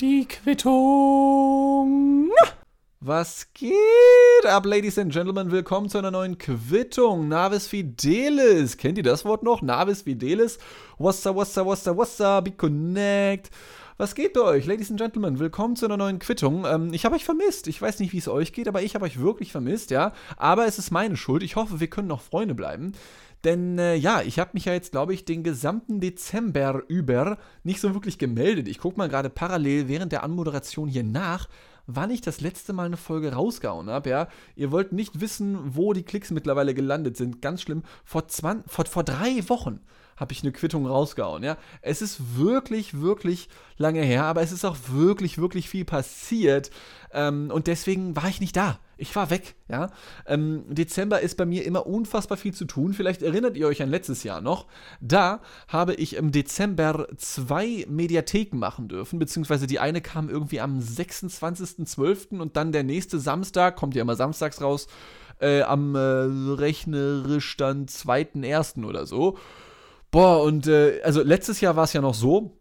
Die Quittung. Was geht ab, Ladies and Gentlemen? Willkommen zu einer neuen Quittung. Navis Fidelis. Kennt ihr das Wort noch? Navis Fidelis. What's up, what's up? Be connect. Was geht bei euch, Ladies and Gentlemen? Willkommen zu einer neuen Quittung. Ähm, ich habe euch vermisst. Ich weiß nicht, wie es euch geht, aber ich habe euch wirklich vermisst, ja. Aber es ist meine Schuld. Ich hoffe, wir können noch Freunde bleiben. Denn äh, ja, ich habe mich ja jetzt, glaube ich, den gesamten Dezember über nicht so wirklich gemeldet. Ich gucke mal gerade parallel während der Anmoderation hier nach, wann ich das letzte Mal eine Folge rausgehauen habe. Ja, ihr wollt nicht wissen, wo die Klicks mittlerweile gelandet sind. Ganz schlimm. Vor, 20, vor, vor drei Wochen habe ich eine Quittung rausgehauen. Ja, es ist wirklich, wirklich lange her, aber es ist auch wirklich, wirklich viel passiert. Ähm, und deswegen war ich nicht da. Ich war weg, ja. Ähm, Dezember ist bei mir immer unfassbar viel zu tun. Vielleicht erinnert ihr euch an letztes Jahr noch. Da habe ich im Dezember zwei Mediatheken machen dürfen, beziehungsweise die eine kam irgendwie am 26.12. und dann der nächste Samstag, kommt ja immer samstags raus, äh, am äh, rechnerisch dann 2.1. oder so. Boah, und äh, also letztes Jahr war es ja noch so,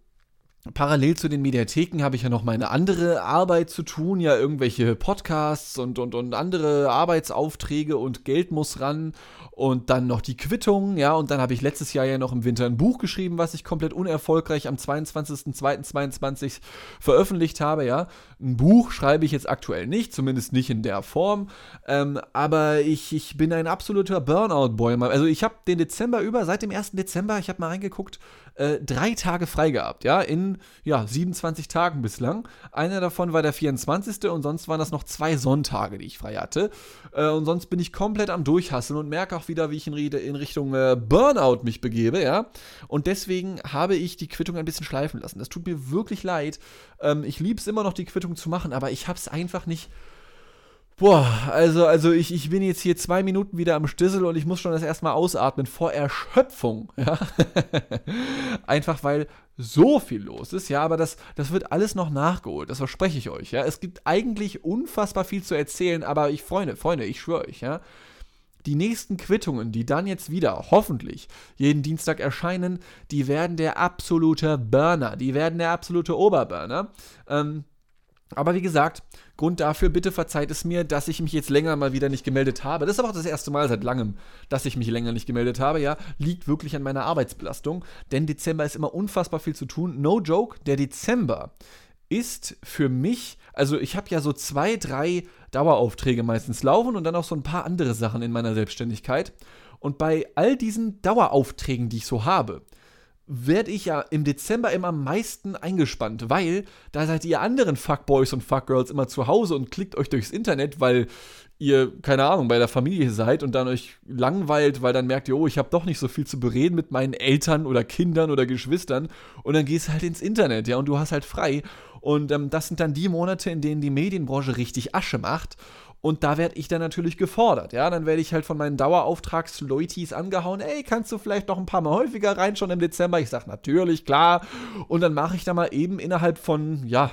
Parallel zu den Mediatheken habe ich ja noch meine andere Arbeit zu tun, ja irgendwelche Podcasts und, und, und andere Arbeitsaufträge und Geld muss ran und dann noch die Quittung, ja, und dann habe ich letztes Jahr ja noch im Winter ein Buch geschrieben, was ich komplett unerfolgreich am 22.02.22 veröffentlicht habe, ja. Ein Buch schreibe ich jetzt aktuell nicht, zumindest nicht in der Form, ähm, aber ich, ich bin ein absoluter Burnout-Boy. Also ich habe den Dezember über, seit dem 1. Dezember, ich habe mal reingeguckt, äh, drei Tage frei gehabt, ja, in, ja, 27 Tagen bislang. Einer davon war der 24. und sonst waren das noch zwei Sonntage, die ich frei hatte. Äh, und sonst bin ich komplett am Durchhasseln und merke auch wieder, wie ich in, in Richtung äh, Burnout mich begebe, ja. Und deswegen habe ich die Quittung ein bisschen schleifen lassen. Das tut mir wirklich leid. Ähm, ich liebe es immer noch, die Quittung zu machen, aber ich habe es einfach nicht. Boah, also, also ich, ich bin jetzt hier zwei Minuten wieder am Stissel und ich muss schon das erstmal ausatmen vor Erschöpfung. Ja? Einfach weil so viel los ist, ja, aber das, das wird alles noch nachgeholt, das verspreche ich euch, ja. Es gibt eigentlich unfassbar viel zu erzählen, aber ich, Freunde, Freunde, ich schwöre euch, ja, die nächsten Quittungen, die dann jetzt wieder hoffentlich jeden Dienstag erscheinen, die werden der absolute Burner, die werden der absolute Oberburner. Ähm, aber wie gesagt, Grund dafür, bitte verzeiht es mir, dass ich mich jetzt länger mal wieder nicht gemeldet habe. Das ist aber auch das erste Mal seit langem, dass ich mich länger nicht gemeldet habe. Ja, liegt wirklich an meiner Arbeitsbelastung. Denn Dezember ist immer unfassbar viel zu tun. No joke, der Dezember ist für mich, also ich habe ja so zwei, drei Daueraufträge meistens laufen und dann auch so ein paar andere Sachen in meiner Selbstständigkeit. Und bei all diesen Daueraufträgen, die ich so habe, werde ich ja im Dezember immer am meisten eingespannt, weil da seid ihr anderen Fuckboys und Fuckgirls immer zu Hause und klickt euch durchs Internet, weil ihr, keine Ahnung, bei der Familie seid und dann euch langweilt, weil dann merkt ihr, oh, ich habe doch nicht so viel zu bereden mit meinen Eltern oder Kindern oder Geschwistern und dann gehst du halt ins Internet, ja, und du hast halt frei und ähm, das sind dann die Monate, in denen die Medienbranche richtig Asche macht. Und da werde ich dann natürlich gefordert. Ja, dann werde ich halt von meinen Dauerauftragsleutis angehauen. Ey, kannst du vielleicht noch ein paar Mal häufiger rein schon im Dezember? Ich sage natürlich, klar. Und dann mache ich da mal eben innerhalb von, ja,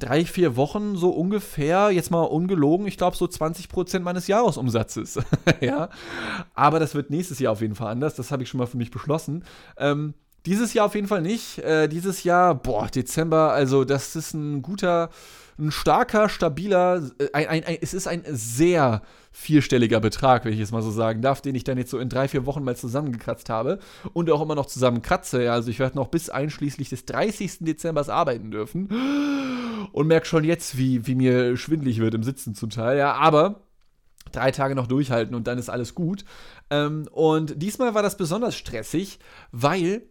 drei, vier Wochen so ungefähr, jetzt mal ungelogen, ich glaube so 20% meines Jahresumsatzes. ja, aber das wird nächstes Jahr auf jeden Fall anders. Das habe ich schon mal für mich beschlossen. Ähm, dieses Jahr auf jeden Fall nicht. Äh, dieses Jahr, boah, Dezember, also das ist ein guter, ein starker, stabiler, äh, ein, ein, ein, es ist ein sehr vierstelliger Betrag, wenn ich es mal so sagen darf, den ich dann jetzt so in drei, vier Wochen mal zusammengekratzt habe und auch immer noch zusammenkratze. Ja, also ich werde noch bis einschließlich des 30. Dezembers arbeiten dürfen und merke schon jetzt, wie, wie mir schwindlig wird im Sitzen zum Teil. Ja, aber drei Tage noch durchhalten und dann ist alles gut. Ähm, und diesmal war das besonders stressig, weil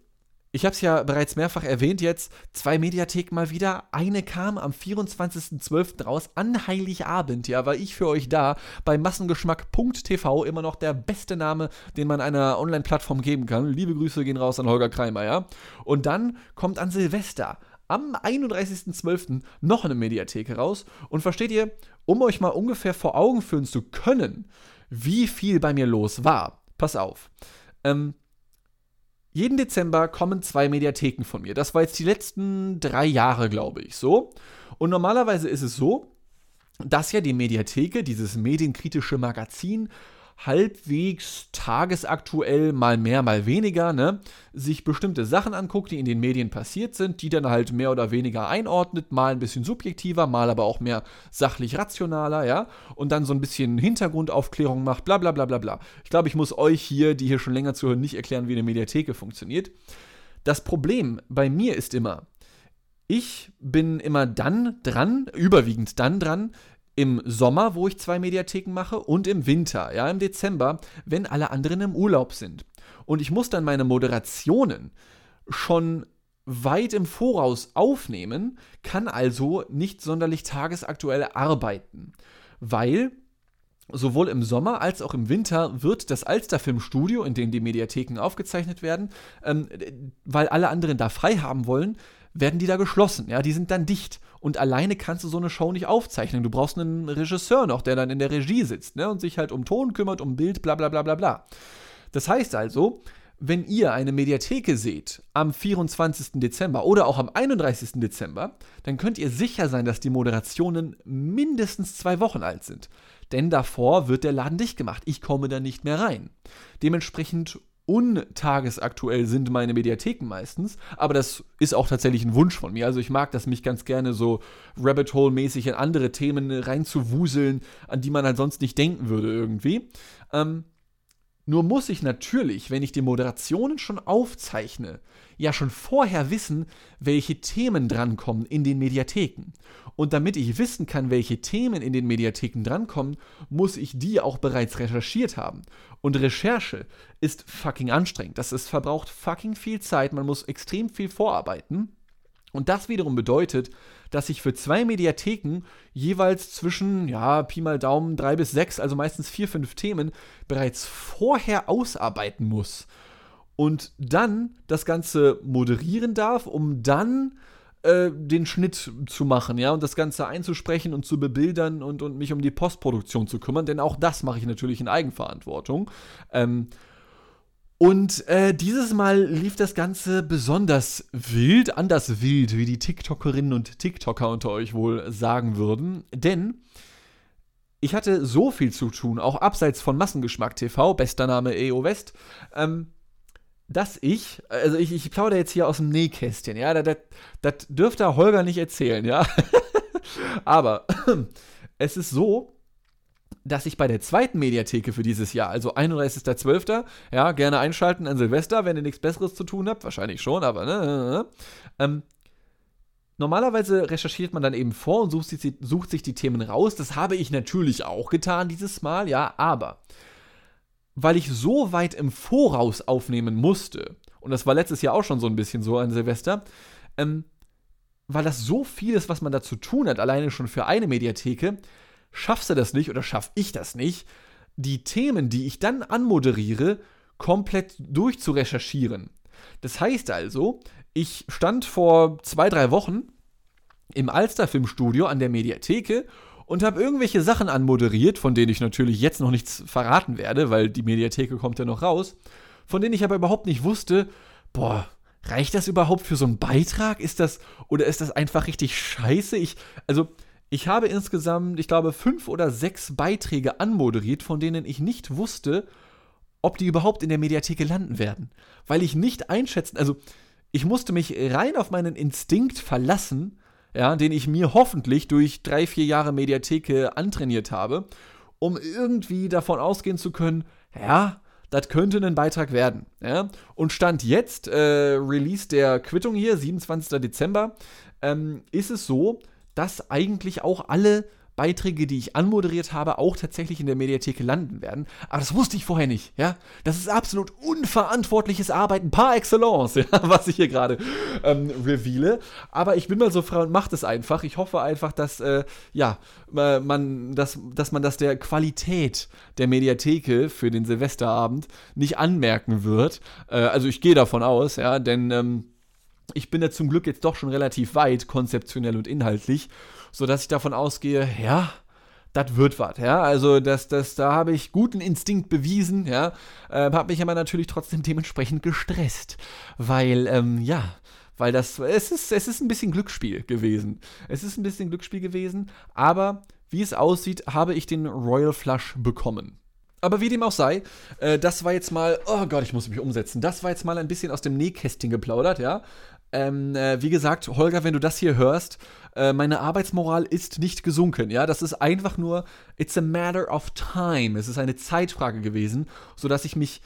ich habe es ja bereits mehrfach erwähnt jetzt, zwei Mediatheken mal wieder. Eine kam am 24.12. raus, an Heiligabend, ja, war ich für euch da, bei massengeschmack.tv, immer noch der beste Name, den man einer Online-Plattform geben kann. Liebe Grüße gehen raus an Holger Kreimer, ja. Und dann kommt an Silvester, am 31.12. noch eine Mediathek raus. Und versteht ihr, um euch mal ungefähr vor Augen führen zu können, wie viel bei mir los war, pass auf. Ähm, jeden Dezember kommen zwei Mediatheken von mir. Das war jetzt die letzten drei Jahre, glaube ich, so. Und normalerweise ist es so, dass ja die Mediatheke, dieses medienkritische Magazin, halbwegs tagesaktuell, mal mehr, mal weniger, ne, sich bestimmte Sachen anguckt, die in den Medien passiert sind, die dann halt mehr oder weniger einordnet, mal ein bisschen subjektiver, mal aber auch mehr sachlich rationaler, ja, und dann so ein bisschen Hintergrundaufklärung macht, bla bla bla bla bla. Ich glaube, ich muss euch hier, die hier schon länger zuhören, nicht erklären, wie eine Mediatheke funktioniert. Das Problem bei mir ist immer, ich bin immer dann dran, überwiegend dann dran, im Sommer, wo ich zwei Mediatheken mache, und im Winter, ja, im Dezember, wenn alle anderen im Urlaub sind. Und ich muss dann meine Moderationen schon weit im Voraus aufnehmen, kann also nicht sonderlich tagesaktuell arbeiten, weil sowohl im Sommer als auch im Winter wird das Alsterfilmstudio, in dem die Mediatheken aufgezeichnet werden, ähm, weil alle anderen da frei haben wollen, werden die da geschlossen. Ja, die sind dann dicht. Und alleine kannst du so eine Show nicht aufzeichnen. Du brauchst einen Regisseur noch, der dann in der Regie sitzt ne, und sich halt um Ton kümmert, um Bild, bla bla bla bla bla. Das heißt also, wenn ihr eine Mediatheke seht am 24. Dezember oder auch am 31. Dezember, dann könnt ihr sicher sein, dass die Moderationen mindestens zwei Wochen alt sind. Denn davor wird der Laden dicht gemacht. Ich komme da nicht mehr rein. Dementsprechend untagesaktuell sind meine Mediatheken meistens, aber das ist auch tatsächlich ein Wunsch von mir. Also ich mag das mich ganz gerne so Rabbit Hole-mäßig in andere Themen reinzuwuseln, an die man halt sonst nicht denken würde irgendwie. Ähm, nur muss ich natürlich, wenn ich die Moderationen schon aufzeichne, ja schon vorher wissen, welche Themen drankommen in den Mediatheken. Und damit ich wissen kann, welche Themen in den Mediatheken drankommen, muss ich die auch bereits recherchiert haben. Und Recherche ist fucking anstrengend. Das ist verbraucht fucking viel Zeit, man muss extrem viel vorarbeiten. Und das wiederum bedeutet, dass ich für zwei Mediatheken jeweils zwischen, ja, Pi mal Daumen, drei bis sechs, also meistens vier, fünf Themen bereits vorher ausarbeiten muss. Und dann das Ganze moderieren darf, um dann äh, den Schnitt zu machen, ja, und das Ganze einzusprechen und zu bebildern und, und mich um die Postproduktion zu kümmern, denn auch das mache ich natürlich in Eigenverantwortung. Ähm, und äh, dieses Mal lief das Ganze besonders wild, anders wild, wie die TikTokerinnen und TikToker unter euch wohl sagen würden. Denn ich hatte so viel zu tun, auch abseits von Massengeschmack TV, bester Name EO West, ähm, dass ich, also ich, ich plaudere jetzt hier aus dem Nähkästchen, ja, das, das dürfte Holger nicht erzählen, ja. Aber es ist so, dass ich bei der zweiten Mediatheke für dieses Jahr, also 31.12., ja, gerne einschalten an Silvester, wenn ihr nichts Besseres zu tun habt, wahrscheinlich schon, aber ne, ne, ne, ne ähm, Normalerweise recherchiert man dann eben vor und sucht sich, sucht sich die Themen raus. Das habe ich natürlich auch getan dieses Mal, ja, aber weil ich so weit im Voraus aufnehmen musste, und das war letztes Jahr auch schon so ein bisschen so an Silvester, ähm, weil das so viel ist, was man da zu tun hat, alleine schon für eine Mediatheke, schaffst du das nicht oder schaff ich das nicht, die Themen, die ich dann anmoderiere, komplett durchzurecherchieren. Das heißt also, ich stand vor zwei, drei Wochen im Alster-Filmstudio an der Mediatheke und habe irgendwelche Sachen anmoderiert, von denen ich natürlich jetzt noch nichts verraten werde, weil die Mediatheke kommt ja noch raus, von denen ich aber überhaupt nicht wusste, boah, reicht das überhaupt für so einen Beitrag? Ist das, oder ist das einfach richtig scheiße? Ich, also, ich habe insgesamt, ich glaube, fünf oder sechs Beiträge anmoderiert, von denen ich nicht wusste, ob die überhaupt in der Mediatheke landen werden. Weil ich nicht einschätzen, also ich musste mich rein auf meinen Instinkt verlassen, ja, den ich mir hoffentlich durch drei, vier Jahre Mediatheke antrainiert habe, um irgendwie davon ausgehen zu können, ja, das könnte ein Beitrag werden. Ja? Und Stand jetzt, äh, Release der Quittung hier, 27. Dezember, ähm, ist es so, dass eigentlich auch alle Beiträge, die ich anmoderiert habe, auch tatsächlich in der Mediathek landen werden. Aber das wusste ich vorher nicht, ja. Das ist absolut unverantwortliches Arbeiten par excellence, ja, was ich hier gerade ähm, reveale. Aber ich bin mal so frei und mache das einfach. Ich hoffe einfach, dass, äh, ja, man, dass, dass man das der Qualität der Mediatheke für den Silvesterabend nicht anmerken wird. Äh, also ich gehe davon aus, ja, denn ähm, ich bin ja zum Glück jetzt doch schon relativ weit, konzeptionell und inhaltlich, sodass ich davon ausgehe, ja, das wird was, ja. Also das, das, da habe ich guten Instinkt bewiesen, ja. Äh, habe mich aber natürlich trotzdem dementsprechend gestresst, weil, ähm, ja, weil das, es ist, es ist ein bisschen Glücksspiel gewesen. Es ist ein bisschen Glücksspiel gewesen, aber wie es aussieht, habe ich den Royal Flush bekommen. Aber wie dem auch sei, äh, das war jetzt mal, oh Gott, ich muss mich umsetzen. Das war jetzt mal ein bisschen aus dem Nähkästchen geplaudert, ja. Ähm, äh, wie gesagt, Holger, wenn du das hier hörst, äh, meine Arbeitsmoral ist nicht gesunken. Ja, das ist einfach nur, it's a matter of time. Es ist eine Zeitfrage gewesen, sodass ich mich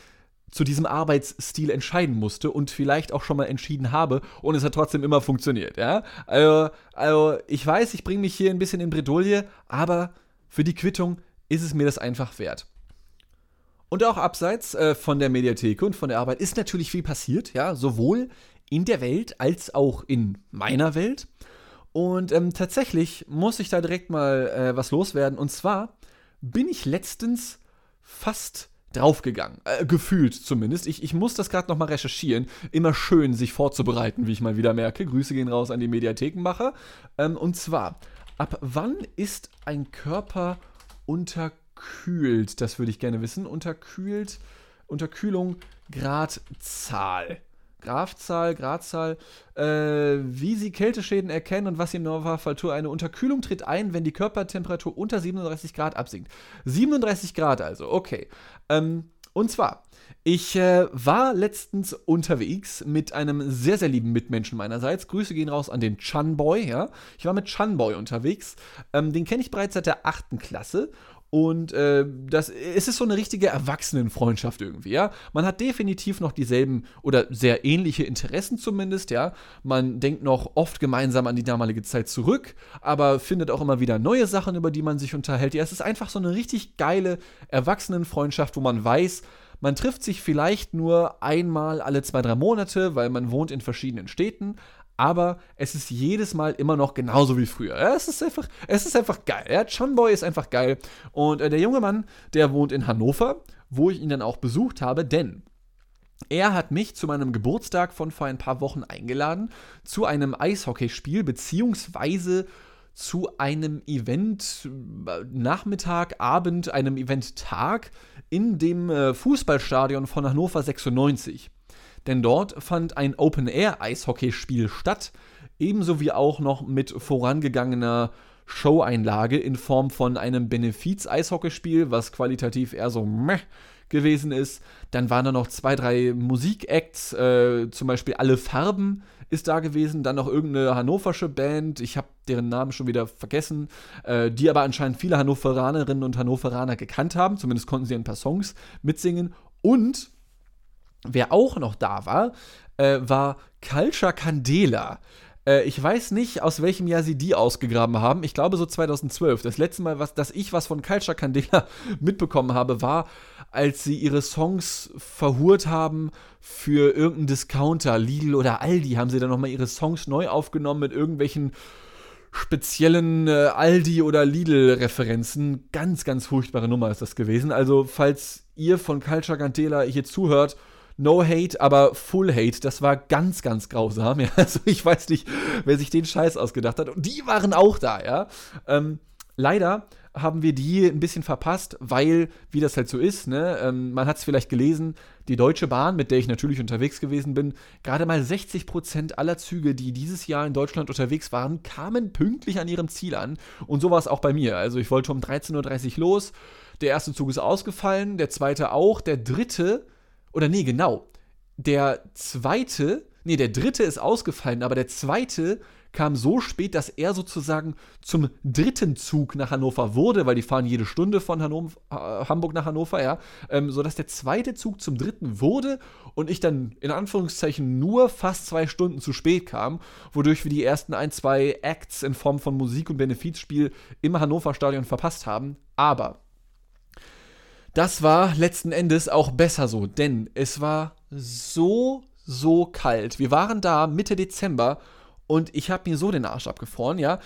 zu diesem Arbeitsstil entscheiden musste und vielleicht auch schon mal entschieden habe und es hat trotzdem immer funktioniert. Ja, also, also ich weiß, ich bringe mich hier ein bisschen in Bredouille, aber für die Quittung ist es mir das einfach wert. Und auch abseits äh, von der Mediathek und von der Arbeit ist natürlich viel passiert, ja, sowohl in der Welt als auch in meiner Welt. Und ähm, tatsächlich muss ich da direkt mal äh, was loswerden. Und zwar bin ich letztens fast draufgegangen. Äh, gefühlt zumindest. Ich, ich muss das gerade nochmal recherchieren. Immer schön, sich vorzubereiten, wie ich mal wieder merke. Grüße gehen raus an die Mediathekenmacher. Ähm, und zwar, ab wann ist ein Körper unterkühlt? Das würde ich gerne wissen. Unterkühlt, Unterkühlung, Gradzahl. Grafzahl, Gradzahl, äh, wie sie Kälteschäden erkennen und was sie im Normalfall tun. Eine Unterkühlung tritt ein, wenn die Körpertemperatur unter 37 Grad absinkt. 37 Grad also, okay. Ähm, und zwar, ich äh, war letztens unterwegs mit einem sehr, sehr lieben Mitmenschen meinerseits. Grüße gehen raus an den Chunboy, ja. Ich war mit Chunboy unterwegs. Ähm, den kenne ich bereits seit der 8. Klasse und äh, das, es ist so eine richtige Erwachsenenfreundschaft irgendwie, ja. Man hat definitiv noch dieselben oder sehr ähnliche Interessen zumindest, ja. Man denkt noch oft gemeinsam an die damalige Zeit zurück, aber findet auch immer wieder neue Sachen, über die man sich unterhält. Ja, es ist einfach so eine richtig geile Erwachsenenfreundschaft, wo man weiß, man trifft sich vielleicht nur einmal alle zwei, drei Monate, weil man wohnt in verschiedenen Städten, aber es ist jedes Mal immer noch genauso wie früher. Es, ist einfach, es ist einfach geil. Ja, John Boy ist einfach geil. Und äh, der junge Mann, der wohnt in Hannover, wo ich ihn dann auch besucht habe, denn er hat mich zu meinem Geburtstag von vor ein paar Wochen eingeladen zu einem Eishockeyspiel, beziehungsweise zu einem Event äh, Nachmittag, Abend, einem Event Tag in dem äh, Fußballstadion von Hannover 96 denn dort fand ein Open-Air-Eishockeyspiel statt, ebenso wie auch noch mit vorangegangener Show-Einlage in Form von einem Benefiz-Eishockeyspiel, was qualitativ eher so meh gewesen ist. Dann waren da noch zwei, drei Musikacts, äh, zum Beispiel Alle Farben ist da gewesen, dann noch irgendeine hannoversche Band, ich habe deren Namen schon wieder vergessen, äh, die aber anscheinend viele Hannoveranerinnen und Hannoveraner gekannt haben, zumindest konnten sie ein paar Songs mitsingen und Wer auch noch da war, äh, war Culture Candela. Äh, ich weiß nicht, aus welchem Jahr sie die ausgegraben haben. Ich glaube so 2012. Das letzte Mal, was, dass ich was von Culture Candela mitbekommen habe, war, als sie ihre Songs verhurt haben für irgendeinen Discounter, Lidl oder Aldi, haben sie dann nochmal ihre Songs neu aufgenommen mit irgendwelchen speziellen äh, Aldi- oder Lidl-Referenzen. Ganz, ganz furchtbare Nummer ist das gewesen. Also, falls ihr von Culture Candela hier zuhört, No Hate, aber Full Hate. Das war ganz, ganz grausam. Ja? Also ich weiß nicht, wer sich den Scheiß ausgedacht hat. Und die waren auch da, ja. Ähm, leider haben wir die ein bisschen verpasst, weil, wie das halt so ist, ne, ähm, man hat es vielleicht gelesen, die Deutsche Bahn, mit der ich natürlich unterwegs gewesen bin, gerade mal 60 Prozent aller Züge, die dieses Jahr in Deutschland unterwegs waren, kamen pünktlich an ihrem Ziel an. Und so war es auch bei mir. Also ich wollte um 13.30 Uhr los. Der erste Zug ist ausgefallen, der zweite auch, der dritte oder nee, genau. Der zweite, nee, der dritte ist ausgefallen, aber der zweite kam so spät, dass er sozusagen zum dritten Zug nach Hannover wurde, weil die fahren jede Stunde von Hannover, äh, Hamburg nach Hannover, ja, ähm, sodass der zweite Zug zum dritten wurde und ich dann in Anführungszeichen nur fast zwei Stunden zu spät kam, wodurch wir die ersten ein, zwei Acts in Form von Musik und Benefizspiel im Hannover Stadion verpasst haben. Aber das war letzten Endes auch besser so, denn es war so, so kalt. Wir waren da Mitte Dezember und ich habe mir so den Arsch abgefroren, ja.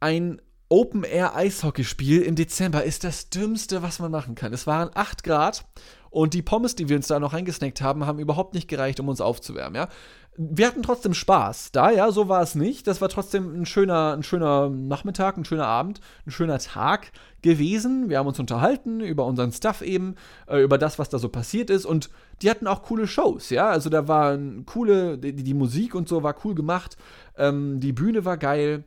Ein Open-Air-Eishockeyspiel im Dezember ist das Dümmste, was man machen kann. Es waren 8 Grad und die Pommes, die wir uns da noch reingesnackt haben, haben überhaupt nicht gereicht, um uns aufzuwärmen, ja. Wir hatten trotzdem Spaß da, ja, so war es nicht. Das war trotzdem ein schöner, ein schöner Nachmittag, ein schöner Abend, ein schöner Tag gewesen. Wir haben uns unterhalten über unseren Stuff eben, äh, über das, was da so passiert ist. Und die hatten auch coole Shows, ja. Also da waren coole, die, die Musik und so war cool gemacht. Ähm, die Bühne war geil.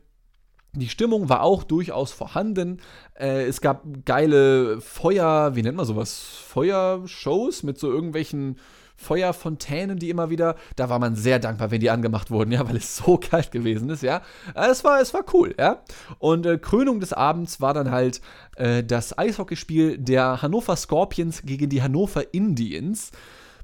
Die Stimmung war auch durchaus vorhanden. Äh, es gab geile Feuer, wie nennt man sowas? Feuershows mit so irgendwelchen Feuerfontänen, die immer wieder, da war man sehr dankbar, wenn die angemacht wurden, ja, weil es so kalt gewesen ist, ja. Äh, es war, es war cool, ja. Und äh, Krönung des Abends war dann halt äh, das Eishockeyspiel der Hannover Scorpions gegen die Hannover Indians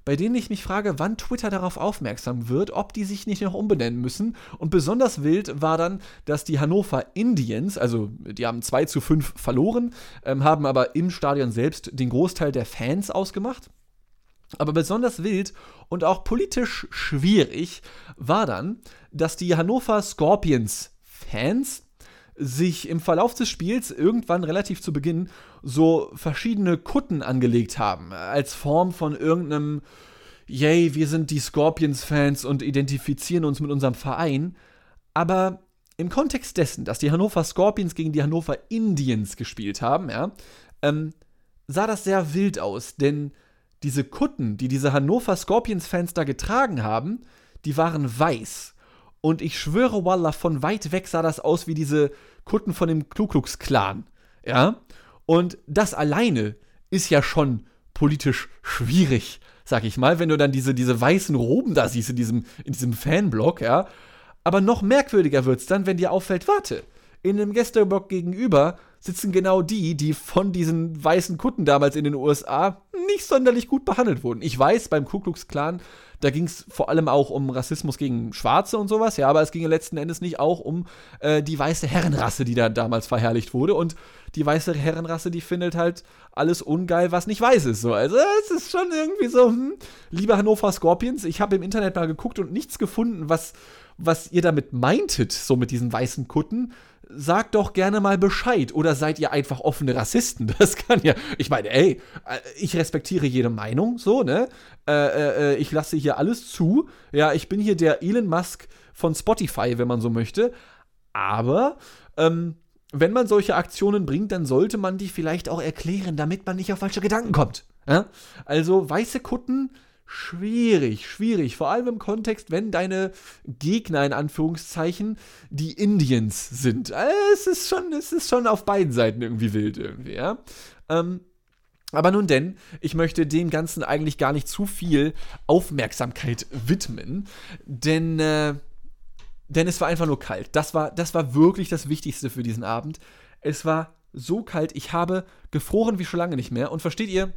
bei denen ich mich frage, wann Twitter darauf aufmerksam wird, ob die sich nicht noch umbenennen müssen. Und besonders wild war dann, dass die Hannover Indians, also die haben 2 zu 5 verloren, ähm, haben aber im Stadion selbst den Großteil der Fans ausgemacht. Aber besonders wild und auch politisch schwierig war dann, dass die Hannover Scorpions Fans sich im Verlauf des Spiels irgendwann relativ zu Beginn so verschiedene Kutten angelegt haben, als Form von irgendeinem, yay, wir sind die Scorpions-Fans und identifizieren uns mit unserem Verein. Aber im Kontext dessen, dass die Hannover Scorpions gegen die Hannover Indians gespielt haben, ja, ähm, sah das sehr wild aus, denn diese Kutten, die diese Hannover Scorpions-Fans da getragen haben, die waren weiß. Und ich schwöre, Wallah, von weit weg sah das aus wie diese Kutten von dem Ku Klux Klan. Ja? Und das alleine ist ja schon politisch schwierig, sag ich mal, wenn du dann diese, diese weißen Roben da siehst in diesem, in diesem Fanblock, ja. Aber noch merkwürdiger wird's dann, wenn dir auffällt, warte, in dem Gästeblock gegenüber sitzen genau die, die von diesen weißen Kutten damals in den USA nicht sonderlich gut behandelt wurden. Ich weiß, beim Ku Klux Klan, da ging es vor allem auch um Rassismus gegen Schwarze und sowas, ja, aber es ging letzten Endes nicht auch um äh, die weiße Herrenrasse, die da damals verherrlicht wurde. Und die weiße Herrenrasse, die findet halt alles ungeil, was nicht weiß ist. So. Also es ist schon irgendwie so, hm, lieber Hannover Scorpions, ich habe im Internet mal geguckt und nichts gefunden, was, was ihr damit meintet, so mit diesen weißen Kutten sagt doch gerne mal Bescheid. Oder seid ihr einfach offene Rassisten? Das kann ja. Ich meine, ey, äh, ich respektiere jede Meinung, so, ne? Äh, äh, äh, ich lasse hier alles zu. Ja, ich bin hier der Elon Musk von Spotify, wenn man so möchte. Aber, ähm, wenn man solche Aktionen bringt, dann sollte man die vielleicht auch erklären, damit man nicht auf falsche Gedanken kommt. Ja? Also, weiße Kutten schwierig, schwierig. Vor allem im Kontext, wenn deine Gegner in Anführungszeichen die Indians sind. Äh, es ist schon, es ist schon auf beiden Seiten irgendwie wild irgendwie, ja. Ähm, aber nun denn, ich möchte dem Ganzen eigentlich gar nicht zu viel Aufmerksamkeit widmen, denn, äh, denn es war einfach nur kalt. Das war, das war wirklich das Wichtigste für diesen Abend. Es war so kalt, ich habe gefroren wie schon lange nicht mehr. Und versteht ihr,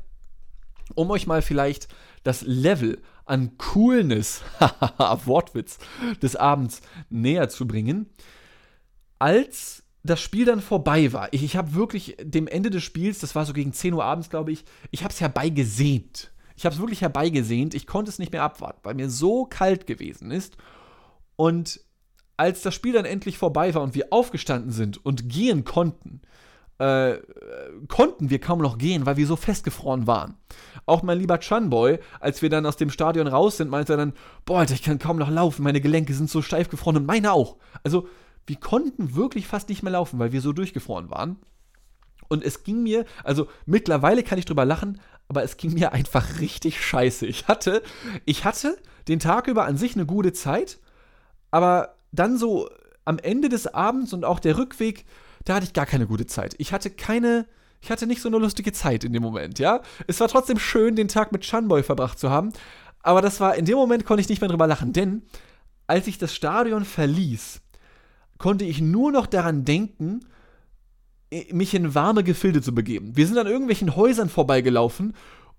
um euch mal vielleicht das Level an Coolness, Wortwitz, des Abends näher zu bringen, als das Spiel dann vorbei war. Ich, ich habe wirklich dem Ende des Spiels, das war so gegen 10 Uhr abends, glaube ich, ich habe es herbeigesehnt. Ich habe es wirklich herbeigesehnt. Ich konnte es nicht mehr abwarten, weil mir so kalt gewesen ist. Und als das Spiel dann endlich vorbei war und wir aufgestanden sind und gehen konnten, äh, konnten wir kaum noch gehen, weil wir so festgefroren waren. Auch mein lieber Chunboy, als wir dann aus dem Stadion raus sind, meinte er dann, boah, Alter, ich kann kaum noch laufen, meine Gelenke sind so steif gefroren und meine auch. Also, wir konnten wirklich fast nicht mehr laufen, weil wir so durchgefroren waren. Und es ging mir, also mittlerweile kann ich drüber lachen, aber es ging mir einfach richtig scheiße. Ich hatte, ich hatte den Tag über an sich eine gute Zeit, aber dann so am Ende des Abends und auch der Rückweg, da hatte ich gar keine gute Zeit. Ich hatte keine, ich hatte nicht so eine lustige Zeit in dem Moment, ja. Es war trotzdem schön, den Tag mit Chunboy verbracht zu haben, aber das war, in dem Moment konnte ich nicht mehr drüber lachen, denn als ich das Stadion verließ, konnte ich nur noch daran denken, mich in warme Gefilde zu begeben. Wir sind an irgendwelchen Häusern vorbeigelaufen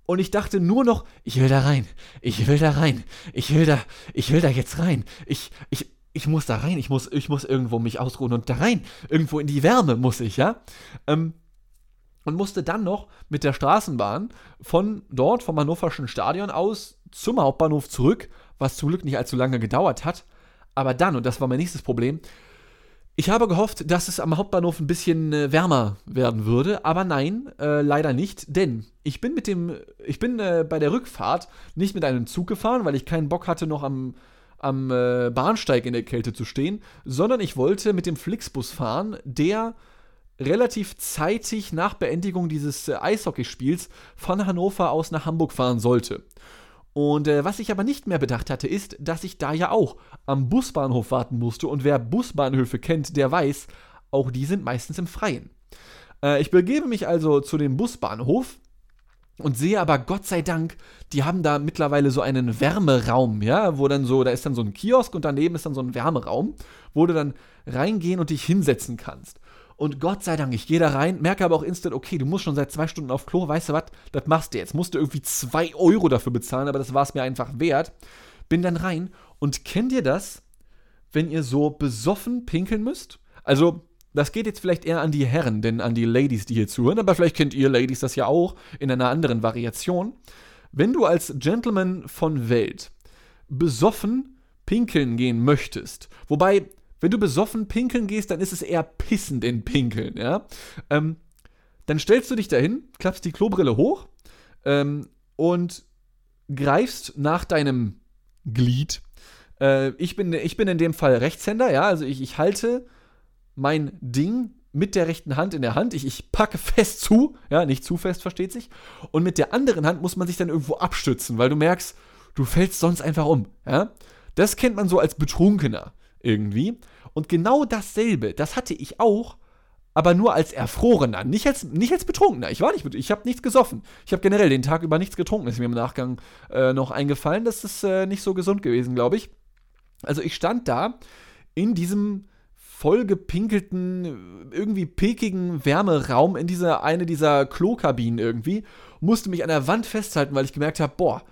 und ich dachte nur noch, ich will da rein, ich will da rein, ich will da, ich will da jetzt rein. Ich, ich, ich muss da rein, ich muss, ich muss irgendwo mich ausruhen und da rein. Irgendwo in die Wärme muss ich, ja. Ähm, und musste dann noch mit der Straßenbahn von dort, vom Hannoverschen Stadion aus zum Hauptbahnhof zurück, was zum Glück nicht allzu lange gedauert hat. Aber dann, und das war mein nächstes Problem, ich habe gehofft, dass es am Hauptbahnhof ein bisschen äh, wärmer werden würde, aber nein, äh, leider nicht, denn ich bin mit dem, ich bin äh, bei der Rückfahrt nicht mit einem Zug gefahren, weil ich keinen Bock hatte, noch am am äh, Bahnsteig in der Kälte zu stehen, sondern ich wollte mit dem Flixbus fahren, der relativ zeitig nach Beendigung dieses äh, Eishockeyspiels von Hannover aus nach Hamburg fahren sollte. Und äh, was ich aber nicht mehr bedacht hatte, ist, dass ich da ja auch am Busbahnhof warten musste. Und wer Busbahnhöfe kennt, der weiß, auch die sind meistens im Freien. Äh, ich begebe mich also zu dem Busbahnhof und sehe aber Gott sei Dank, die haben da mittlerweile so einen Wärmeraum, ja, wo dann so, da ist dann so ein Kiosk und daneben ist dann so ein Wärmeraum, wo du dann reingehen und dich hinsetzen kannst. Und Gott sei Dank, ich gehe da rein, merke aber auch instant, okay, du musst schon seit zwei Stunden auf Klo, weißt du was, das machst du jetzt. Musst du irgendwie zwei Euro dafür bezahlen, aber das war es mir einfach wert. Bin dann rein und kennt ihr das, wenn ihr so besoffen pinkeln müsst? Also, das geht jetzt vielleicht eher an die Herren, denn an die Ladies, die hier zuhören, aber vielleicht kennt ihr Ladies das ja auch in einer anderen Variation. Wenn du als Gentleman von Welt besoffen pinkeln gehen möchtest, wobei, wenn du besoffen pinkeln gehst, dann ist es eher pissend in Pinkeln, ja, ähm, dann stellst du dich dahin, klappst die Klobrille hoch ähm, und greifst nach deinem Glied. Äh, ich, bin, ich bin in dem Fall Rechtshänder, ja, also ich, ich halte mein Ding mit der rechten Hand in der Hand. Ich, ich packe fest zu, ja, nicht zu fest, versteht sich. Und mit der anderen Hand muss man sich dann irgendwo abstützen, weil du merkst, du fällst sonst einfach um, ja. Das kennt man so als Betrunkener irgendwie. Und genau dasselbe, das hatte ich auch, aber nur als Erfrorener, nicht als, nicht als Betrunkener. Ich war nicht betrunken, ich habe nichts gesoffen. Ich habe generell den Tag über nichts getrunken, ist mir im Nachgang äh, noch eingefallen. Das ist äh, nicht so gesund gewesen, glaube ich. Also ich stand da in diesem vollgepinkelten, irgendwie pekigen Wärmeraum in dieser eine dieser Klokabinen irgendwie, musste mich an der Wand festhalten, weil ich gemerkt habe, boah,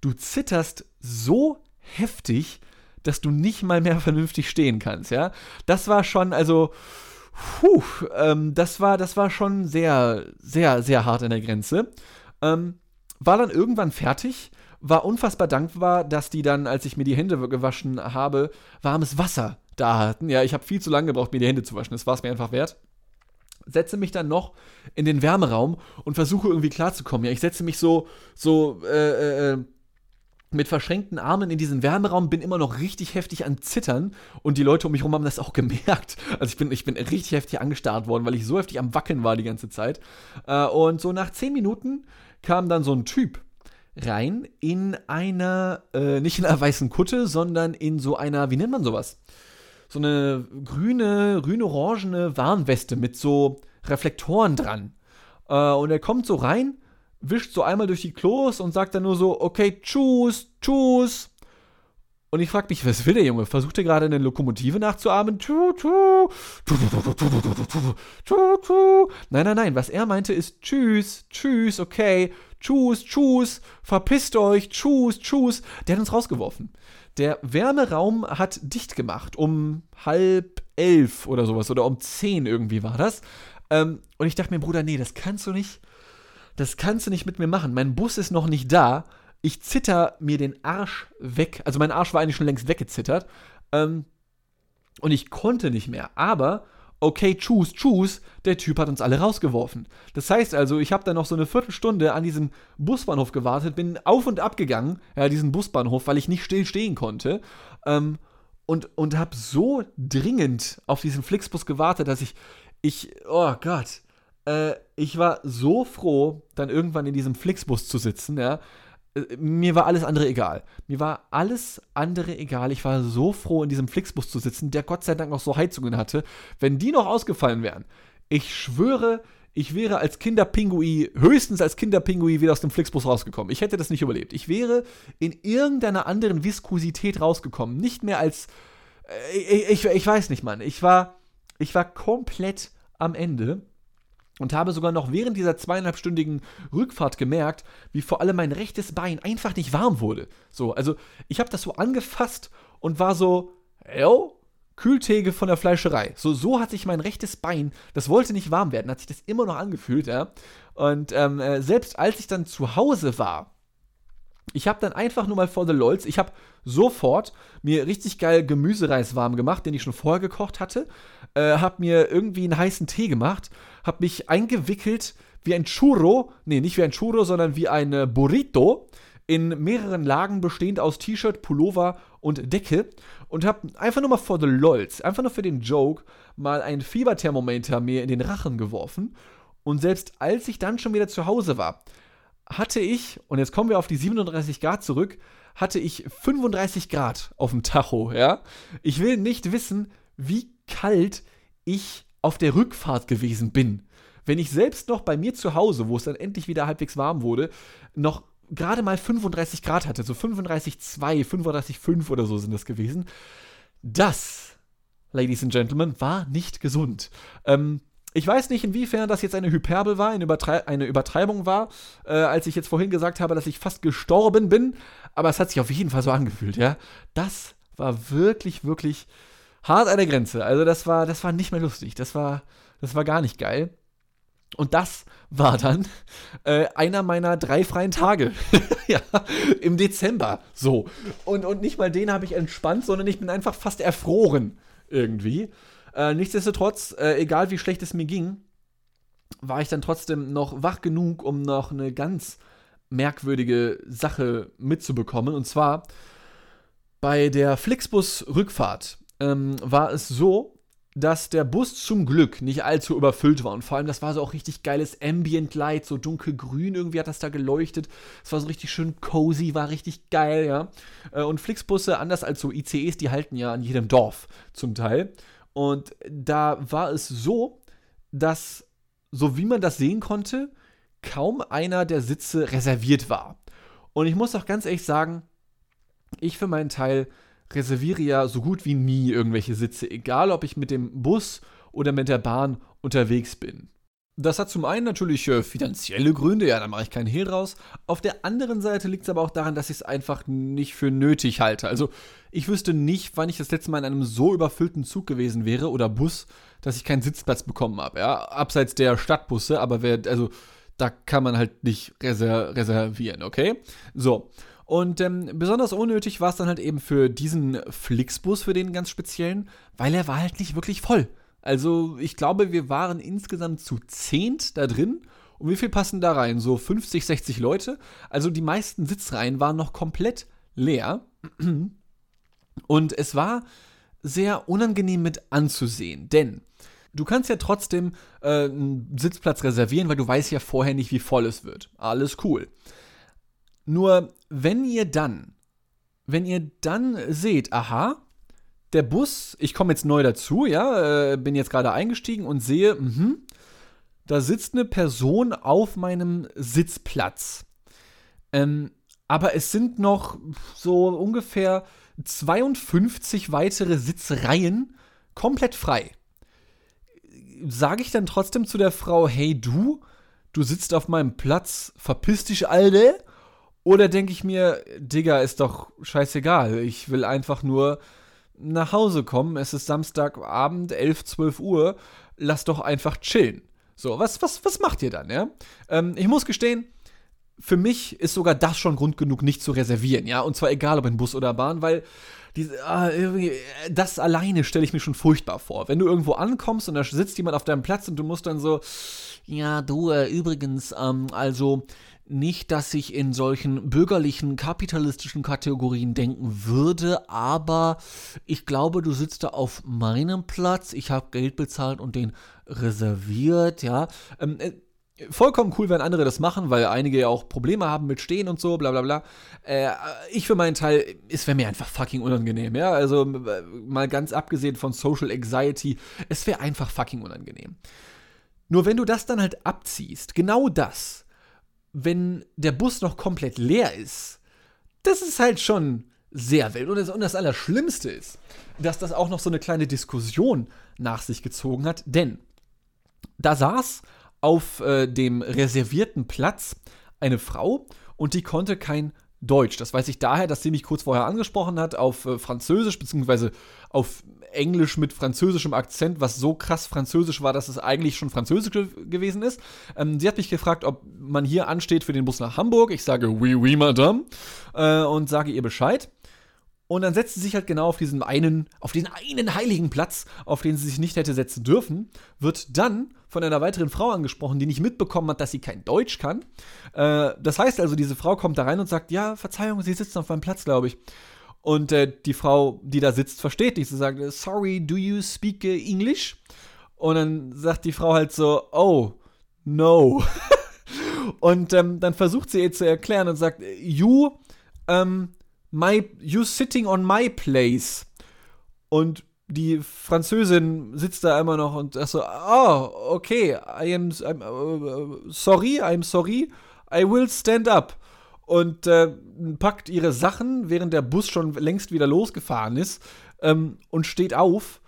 du zitterst so heftig, dass du nicht mal mehr vernünftig stehen kannst, ja. Das war schon, also, puh, ähm, das war, das war schon sehr, sehr, sehr hart an der Grenze. Ähm, war dann irgendwann fertig, war unfassbar dankbar, dass die dann, als ich mir die Hände gewaschen habe, warmes Wasser da hatten. Ja, ich habe viel zu lange gebraucht, mir die Hände zu waschen. Das war es mir einfach wert. Setze mich dann noch in den Wärmeraum und versuche irgendwie klarzukommen. Ja, ich setze mich so, so, äh, äh, mit verschränkten Armen in diesen Wärmeraum, bin immer noch richtig heftig an Zittern und die Leute um mich herum haben das auch gemerkt. Also ich bin, ich bin richtig heftig angestarrt worden, weil ich so heftig am Wackeln war die ganze Zeit. Äh, und so nach zehn Minuten kam dann so ein Typ rein in einer, äh, nicht in einer weißen Kutte, sondern in so einer, wie nennt man sowas? So eine grüne, grün-orangene Warnweste mit so Reflektoren dran. Äh, und er kommt so rein, wischt so einmal durch die Klos und sagt dann nur so, okay, tschüss, tschüss. Und ich frage mich, was will der Junge? Versucht er gerade eine Lokomotive nachzuahmen? Nein, nein, nein. Was er meinte ist Tschüss, Tschüss, okay, Tschüss, Tschüss, verpisst euch, Tschüss, Tschüss. Der hat uns rausgeworfen. Der Wärmeraum hat dicht gemacht. Um halb elf oder sowas. Oder um zehn irgendwie war das. Ähm, und ich dachte mir, Bruder, nee, das kannst du nicht. Das kannst du nicht mit mir machen. Mein Bus ist noch nicht da ich zitter mir den Arsch weg. Also mein Arsch war eigentlich schon längst weggezittert. Ähm, und ich konnte nicht mehr. Aber, okay, choose, choose, der Typ hat uns alle rausgeworfen. Das heißt also, ich habe dann noch so eine Viertelstunde an diesem Busbahnhof gewartet, bin auf und ab gegangen, ja, diesen Busbahnhof, weil ich nicht still stehen konnte. Ähm, und, und habe so dringend auf diesen Flixbus gewartet, dass ich, ich, oh Gott, äh, ich war so froh, dann irgendwann in diesem Flixbus zu sitzen, ja, mir war alles andere egal. Mir war alles andere egal. Ich war so froh, in diesem Flixbus zu sitzen, der Gott sei Dank noch so Heizungen hatte. Wenn die noch ausgefallen wären, ich schwöre, ich wäre als Kinderpingui, höchstens als Kinderpingui wieder aus dem Flixbus rausgekommen. Ich hätte das nicht überlebt. Ich wäre in irgendeiner anderen Viskosität rausgekommen. Nicht mehr als. Äh, ich, ich, ich weiß nicht, Mann. Ich war, ich war komplett am Ende und habe sogar noch während dieser zweieinhalbstündigen Rückfahrt gemerkt, wie vor allem mein rechtes Bein einfach nicht warm wurde. So, also ich habe das so angefasst und war so, yo, Kühltheke von der Fleischerei. So, so hat sich mein rechtes Bein, das wollte nicht warm werden, hat sich das immer noch angefühlt, ja. Und ähm, äh, selbst als ich dann zu Hause war, ich habe dann einfach nur mal vor the LOLs, ich habe sofort mir richtig geil Gemüsereis warm gemacht, den ich schon vorher gekocht hatte, äh, habe mir irgendwie einen heißen Tee gemacht, habe mich eingewickelt wie ein Churro, nee, nicht wie ein Churro, sondern wie ein äh, Burrito in mehreren Lagen bestehend aus T-Shirt, Pullover und Decke und habe einfach nur mal for the LOLs, einfach nur für den Joke, mal ein Fieberthermometer mir in den Rachen geworfen und selbst als ich dann schon wieder zu Hause war, hatte ich, und jetzt kommen wir auf die 37 Grad zurück, hatte ich 35 Grad auf dem Tacho, ja. Ich will nicht wissen, wie kalt ich auf der Rückfahrt gewesen bin. Wenn ich selbst noch bei mir zu Hause, wo es dann endlich wieder halbwegs warm wurde, noch gerade mal 35 Grad hatte, so 35,2, 35,5 oder so sind das gewesen. Das, Ladies and Gentlemen, war nicht gesund. Ähm, ich weiß nicht, inwiefern das jetzt eine Hyperbel war, eine, Übertrei eine Übertreibung war, äh, als ich jetzt vorhin gesagt habe, dass ich fast gestorben bin, aber es hat sich auf jeden Fall so angefühlt, ja. Das war wirklich, wirklich hart an der Grenze. Also das war, das war nicht mehr lustig. Das war, das war gar nicht geil. Und das war dann äh, einer meiner drei freien Tage. ja, im Dezember. So. Und, und nicht mal den habe ich entspannt, sondern ich bin einfach fast erfroren. Irgendwie. Äh, nichtsdestotrotz, äh, egal wie schlecht es mir ging, war ich dann trotzdem noch wach genug, um noch eine ganz merkwürdige Sache mitzubekommen. Und zwar bei der Flixbus-Rückfahrt ähm, war es so, dass der Bus zum Glück nicht allzu überfüllt war. Und vor allem, das war so auch richtig geiles Ambient Light, so dunkelgrün irgendwie hat das da geleuchtet. Es war so richtig schön cozy, war richtig geil, ja. Äh, und Flixbusse, anders als so ICEs, die halten ja an jedem Dorf zum Teil. Und da war es so, dass, so wie man das sehen konnte, kaum einer der Sitze reserviert war. Und ich muss auch ganz ehrlich sagen, ich für meinen Teil reserviere ja so gut wie nie irgendwelche Sitze, egal ob ich mit dem Bus oder mit der Bahn unterwegs bin. Das hat zum einen natürlich äh, finanzielle Gründe, ja, da mache ich keinen Hehl raus. Auf der anderen Seite liegt es aber auch daran, dass ich es einfach nicht für nötig halte. Also ich wüsste nicht, wann ich das letzte Mal in einem so überfüllten Zug gewesen wäre oder Bus, dass ich keinen Sitzplatz bekommen habe. Ja, abseits der Stadtbusse, aber wer, also da kann man halt nicht reser reservieren, okay? So. Und ähm, besonders unnötig war es dann halt eben für diesen Flixbus, für den ganz speziellen, weil er war halt nicht wirklich voll. Also ich glaube, wir waren insgesamt zu zehnt da drin. Und wie viel passen da rein? So 50, 60 Leute. Also die meisten Sitzreihen waren noch komplett leer. Und es war sehr unangenehm mit anzusehen, denn du kannst ja trotzdem äh, einen Sitzplatz reservieren, weil du weißt ja vorher nicht, wie voll es wird. Alles cool. Nur wenn ihr dann, wenn ihr dann seht, aha, der Bus, ich komme jetzt neu dazu, ja, äh, bin jetzt gerade eingestiegen und sehe, mh, da sitzt eine Person auf meinem Sitzplatz. Ähm, aber es sind noch so ungefähr 52 weitere Sitzreihen komplett frei. Sage ich dann trotzdem zu der Frau, hey du, du sitzt auf meinem Platz, verpiss dich, Alter? Oder denke ich mir, Digga, ist doch scheißegal. Ich will einfach nur nach Hause kommen. Es ist Samstagabend, 11, 12 Uhr. Lass doch einfach chillen. So, was, was, was macht ihr dann, ja? Ähm, ich muss gestehen, für mich ist sogar das schon Grund genug, nicht zu reservieren, ja? Und zwar egal, ob in Bus oder Bahn, weil diese, ah, das alleine stelle ich mir schon furchtbar vor. Wenn du irgendwo ankommst und da sitzt jemand auf deinem Platz und du musst dann so, ja, du, äh, übrigens, ähm, also, nicht, dass ich in solchen bürgerlichen, kapitalistischen Kategorien denken würde, aber ich glaube, du sitzt da auf meinem Platz, ich habe Geld bezahlt und den reserviert, ja. Ähm, äh, vollkommen cool, wenn andere das machen, weil einige ja auch Probleme haben mit Stehen und so, bla bla bla. Äh, ich für meinen Teil, es wäre mir einfach fucking unangenehm, ja. Also äh, mal ganz abgesehen von Social Anxiety, es wäre einfach fucking unangenehm. Nur wenn du das dann halt abziehst, genau das, wenn der Bus noch komplett leer ist, das ist halt schon sehr wild. Und das, und das Allerschlimmste ist, dass das auch noch so eine kleine Diskussion nach sich gezogen hat, denn da saß auf äh, dem reservierten Platz eine Frau und die konnte kein Deutsch. Das weiß ich daher, dass sie mich kurz vorher angesprochen hat auf äh, Französisch, beziehungsweise auf Englisch mit französischem Akzent, was so krass französisch war, dass es eigentlich schon französisch ge gewesen ist. Ähm, sie hat mich gefragt, ob man hier ansteht für den Bus nach Hamburg. Ich sage, oui, oui, madame. Äh, und sage ihr Bescheid. Und dann setzt sie sich halt genau auf diesen einen, auf den einen heiligen Platz, auf den sie sich nicht hätte setzen dürfen, wird dann von einer weiteren Frau angesprochen, die nicht mitbekommen hat, dass sie kein Deutsch kann. Äh, das heißt also, diese Frau kommt da rein und sagt, ja, Verzeihung, Sie sitzen auf meinem Platz, glaube ich. Und äh, die Frau, die da sitzt, versteht nicht. Sie sagt, sorry, do you speak uh, English? Und dann sagt die Frau halt so, oh, no. und ähm, dann versucht sie ihr zu erklären und sagt, you, ähm, my, you sitting on my place. Und die Französin sitzt da immer noch und sagt so, oh, okay, I am I'm, uh, sorry, I'm sorry, I will stand up. Und äh, packt ihre Sachen, während der Bus schon längst wieder losgefahren ist, ähm, und steht auf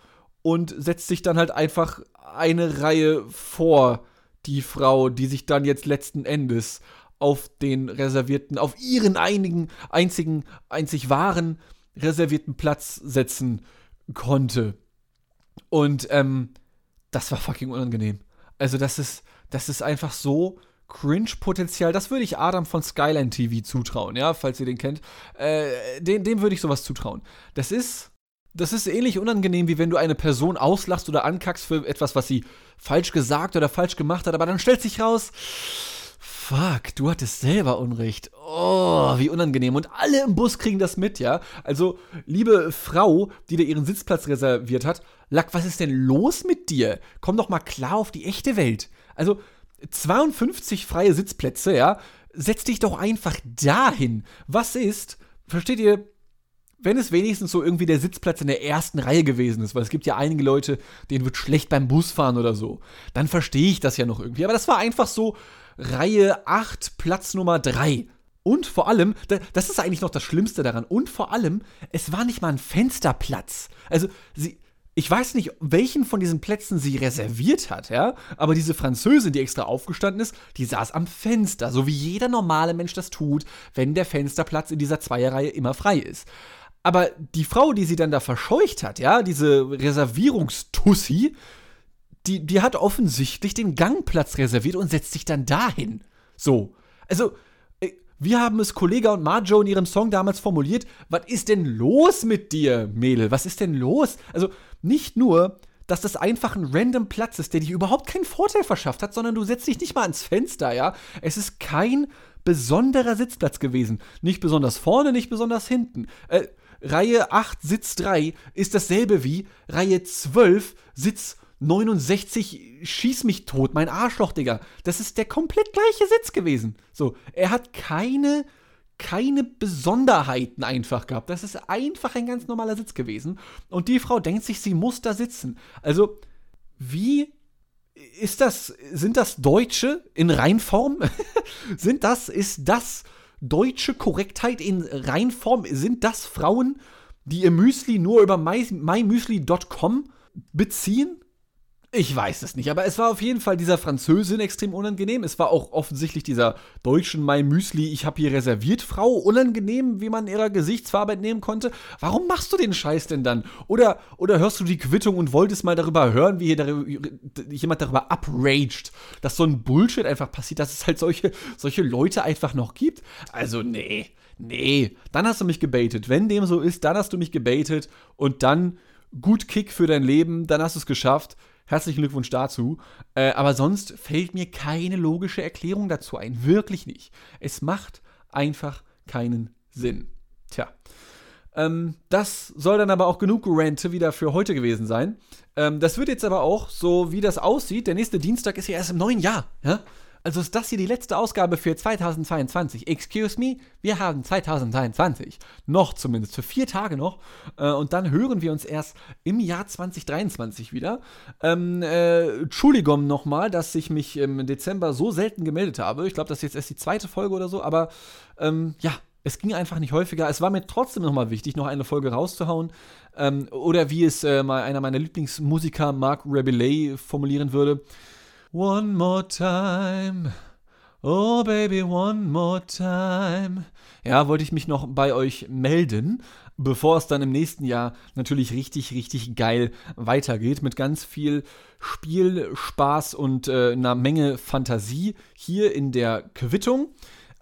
und setzt sich dann halt einfach eine Reihe vor die Frau, die sich dann jetzt letzten Endes auf den reservierten, auf ihren einigen, einzigen, einzig wahren reservierten Platz setzen konnte. Und ähm, das war fucking unangenehm. Also das ist, das ist einfach so Cringe-Potenzial. Das würde ich Adam von Skyline TV zutrauen, ja, falls ihr den kennt. Äh, dem, dem würde ich sowas zutrauen. Das ist, das ist ähnlich unangenehm, wie wenn du eine Person auslachst oder ankackst für etwas, was sie falsch gesagt oder falsch gemacht hat, aber dann stellt sich raus, fuck, du hattest selber Unrecht. Oh, wie unangenehm. Und alle im Bus kriegen das mit, ja? Also, liebe Frau, die dir ihren Sitzplatz reserviert hat, Lack, was ist denn los mit dir? Komm doch mal klar auf die echte Welt. Also, 52 freie Sitzplätze, ja? Setz dich doch einfach dahin. Was ist, versteht ihr, wenn es wenigstens so irgendwie der Sitzplatz in der ersten Reihe gewesen ist, weil es gibt ja einige Leute, denen wird schlecht beim Busfahren oder so, dann verstehe ich das ja noch irgendwie. Aber das war einfach so, Reihe 8, Platz Nummer 3. Und vor allem, das ist eigentlich noch das Schlimmste daran, und vor allem, es war nicht mal ein Fensterplatz. Also, sie, ich weiß nicht, welchen von diesen Plätzen sie reserviert hat, ja, aber diese Französin, die extra aufgestanden ist, die saß am Fenster, so wie jeder normale Mensch das tut, wenn der Fensterplatz in dieser Zweierreihe immer frei ist. Aber die Frau, die sie dann da verscheucht hat, ja, diese Reservierungstussi, die, die hat offensichtlich den Gangplatz reserviert und setzt sich dann dahin. So. Also, äh, wir haben es Kollega und Marjo in ihrem Song damals formuliert. Was ist denn los mit dir, Mädel? Was ist denn los? Also, nicht nur, dass das einfach ein random Platz ist, der dir überhaupt keinen Vorteil verschafft hat, sondern du setzt dich nicht mal ans Fenster, ja? Es ist kein besonderer Sitzplatz gewesen. Nicht besonders vorne, nicht besonders hinten. Äh, Reihe 8, Sitz 3 ist dasselbe wie Reihe 12, Sitz 69, schieß mich tot, mein Arschloch, Digga. Das ist der komplett gleiche Sitz gewesen. So, er hat keine, keine Besonderheiten einfach gehabt. Das ist einfach ein ganz normaler Sitz gewesen. Und die Frau denkt sich, sie muss da sitzen. Also, wie ist das, sind das Deutsche in Reinform? sind das, ist das deutsche Korrektheit in Reinform? Sind das Frauen, die ihr Müsli nur über mymüsli.com beziehen? Ich weiß es nicht, aber es war auf jeden Fall dieser Französin extrem unangenehm. Es war auch offensichtlich dieser deutschen My Müsli, ich habe hier reserviert Frau unangenehm, wie man ihrer Gesichtsfarbe entnehmen konnte. Warum machst du den Scheiß denn dann? Oder, oder hörst du die Quittung und wolltest mal darüber hören, wie hier darüber, jemand darüber upraged, dass so ein Bullshit einfach passiert, dass es halt solche, solche Leute einfach noch gibt? Also, nee, nee. Dann hast du mich gebaitet. Wenn dem so ist, dann hast du mich gebaitet und dann gut Kick für dein Leben, dann hast du es geschafft Herzlichen Glückwunsch dazu. Äh, aber sonst fällt mir keine logische Erklärung dazu ein. Wirklich nicht. Es macht einfach keinen Sinn. Tja. Ähm, das soll dann aber auch genug Rente wieder für heute gewesen sein. Ähm, das wird jetzt aber auch, so wie das aussieht, der nächste Dienstag ist ja erst im neuen Jahr. Ja? Also ist das hier die letzte Ausgabe für 2022. Excuse me, wir haben 2023. Noch zumindest, für vier Tage noch. Äh, und dann hören wir uns erst im Jahr 2023 wieder. Ähm, äh, Entschuldigung nochmal, dass ich mich im Dezember so selten gemeldet habe. Ich glaube, das ist jetzt erst die zweite Folge oder so. Aber ähm, ja, es ging einfach nicht häufiger. Es war mir trotzdem nochmal wichtig, noch eine Folge rauszuhauen. Ähm, oder wie es äh, mal einer meiner Lieblingsmusiker, Mark Rabelais, formulieren würde. One more time. Oh baby, one more time. Ja, wollte ich mich noch bei euch melden, bevor es dann im nächsten Jahr natürlich richtig, richtig geil weitergeht. Mit ganz viel Spiel, Spaß und äh, einer Menge Fantasie hier in der Quittung.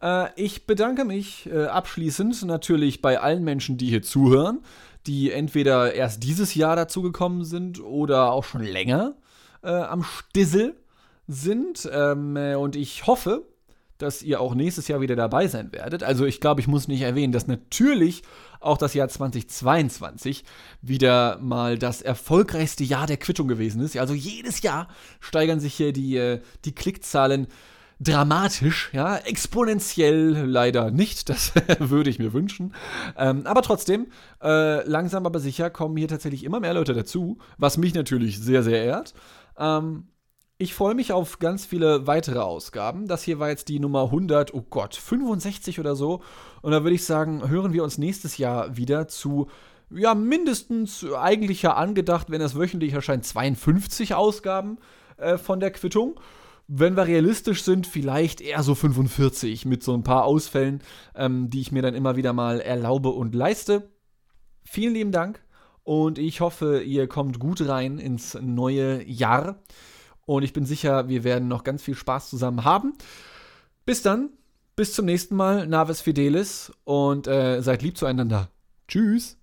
Äh, ich bedanke mich äh, abschließend natürlich bei allen Menschen, die hier zuhören, die entweder erst dieses Jahr dazugekommen sind oder auch schon länger äh, am Stissel sind. Ähm, äh, und ich hoffe, dass ihr auch nächstes Jahr wieder dabei sein werdet. Also ich glaube, ich muss nicht erwähnen, dass natürlich auch das Jahr 2022 wieder mal das erfolgreichste Jahr der Quittung gewesen ist. Also jedes Jahr steigern sich hier die, äh, die Klickzahlen dramatisch, ja, exponentiell leider nicht, das würde ich mir wünschen. Ähm, aber trotzdem, äh, langsam aber sicher kommen hier tatsächlich immer mehr Leute dazu, was mich natürlich sehr, sehr ehrt. Ähm, ich freue mich auf ganz viele weitere Ausgaben. Das hier war jetzt die Nummer 100, oh Gott, 65 oder so. Und da würde ich sagen, hören wir uns nächstes Jahr wieder zu, ja, mindestens eigentlich ja angedacht, wenn das wöchentlich erscheint, 52 Ausgaben äh, von der Quittung. Wenn wir realistisch sind, vielleicht eher so 45 mit so ein paar Ausfällen, ähm, die ich mir dann immer wieder mal erlaube und leiste. Vielen lieben Dank und ich hoffe, ihr kommt gut rein ins neue Jahr. Und ich bin sicher, wir werden noch ganz viel Spaß zusammen haben. Bis dann, bis zum nächsten Mal, Navis Fidelis und äh, seid lieb zueinander. Tschüss.